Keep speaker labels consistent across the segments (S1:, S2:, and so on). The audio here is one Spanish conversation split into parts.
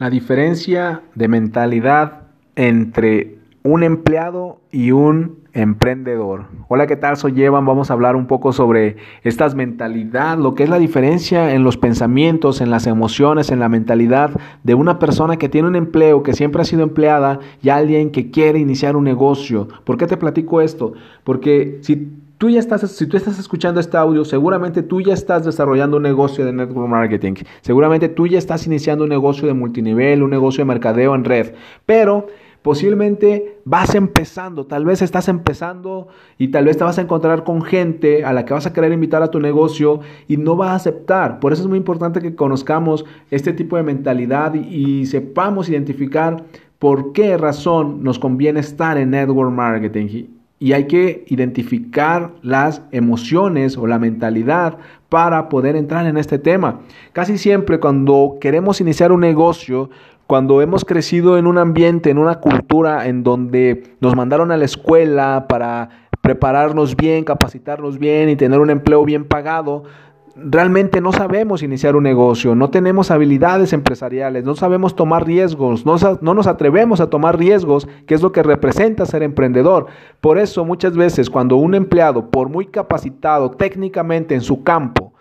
S1: La diferencia de mentalidad entre un empleado y un emprendedor. Hola, ¿qué tal? Soy Evan. Vamos a hablar un poco sobre estas mentalidad, lo que es la diferencia en los pensamientos, en las emociones, en la mentalidad de una persona que tiene un empleo, que siempre ha sido empleada y alguien que quiere iniciar un negocio. ¿Por qué te platico esto? Porque si tú ya estás, si tú estás escuchando este audio, seguramente tú ya estás desarrollando un negocio de network marketing. Seguramente tú ya estás iniciando un negocio de multinivel, un negocio de mercadeo en red. Pero posiblemente vas empezando, tal vez estás empezando y tal vez te vas a encontrar con gente a la que vas a querer invitar a tu negocio y no va a aceptar. Por eso es muy importante que conozcamos este tipo de mentalidad y, y sepamos identificar por qué razón nos conviene estar en network marketing y hay que identificar las emociones o la mentalidad para poder entrar en este tema. Casi siempre cuando queremos iniciar un negocio, cuando hemos crecido en un ambiente, en una cultura en donde nos mandaron a la escuela para prepararnos bien, capacitarnos bien y tener un empleo bien pagado, realmente no sabemos iniciar un negocio, no tenemos habilidades empresariales, no sabemos tomar riesgos, no, no, nos atrevemos a tomar riesgos, que es lo que representa ser emprendedor. Por eso muchas veces cuando un empleado, por muy capacitado técnicamente en su campo,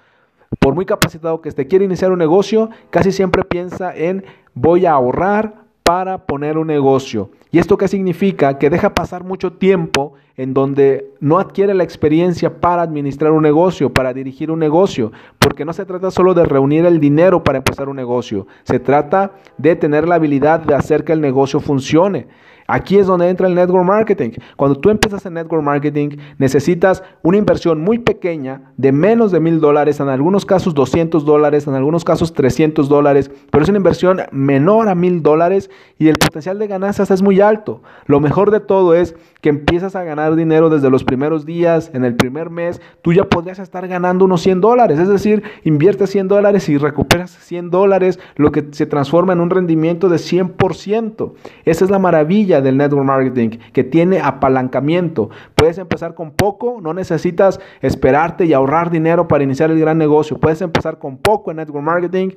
S1: por muy capacitado que esté, quiere iniciar un negocio, casi siempre piensa en voy a ahorrar para poner un negocio. ¿Y esto qué significa? Que deja pasar mucho tiempo en donde no adquiere la experiencia para administrar un negocio, para dirigir un negocio, porque no se trata solo de reunir el dinero para empezar un negocio, se trata de tener la habilidad de hacer que el negocio funcione. Aquí es donde entra el network marketing. Cuando tú empiezas en network marketing, necesitas una inversión muy pequeña de menos de mil dólares, en algunos casos 200 dólares, en algunos casos 300 dólares, pero es una inversión menor a mil dólares y el potencial de ganancias es muy alto. Lo mejor de todo es que empiezas a ganar dinero desde los primeros días, en el primer mes, tú ya podrías estar ganando unos 100 dólares, es decir, inviertes 100 dólares y recuperas 100 dólares, lo que se transforma en un rendimiento de 100%. Esa es la maravilla del network marketing, que tiene apalancamiento. Puedes empezar con poco, no necesitas esperarte y ahorrar dinero para iniciar el gran negocio. Puedes empezar con poco en network marketing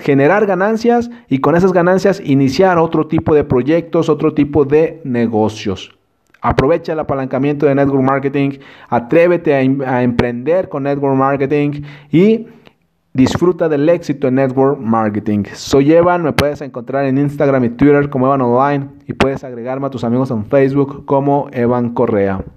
S1: generar ganancias y con esas ganancias iniciar otro tipo de proyectos, otro tipo de negocios. Aprovecha el apalancamiento de network marketing, atrévete a, a emprender con network marketing y Disfruta del éxito en Network Marketing. Soy Evan, me puedes encontrar en Instagram y Twitter como Evan Online y puedes agregarme a tus amigos en Facebook como Evan Correa.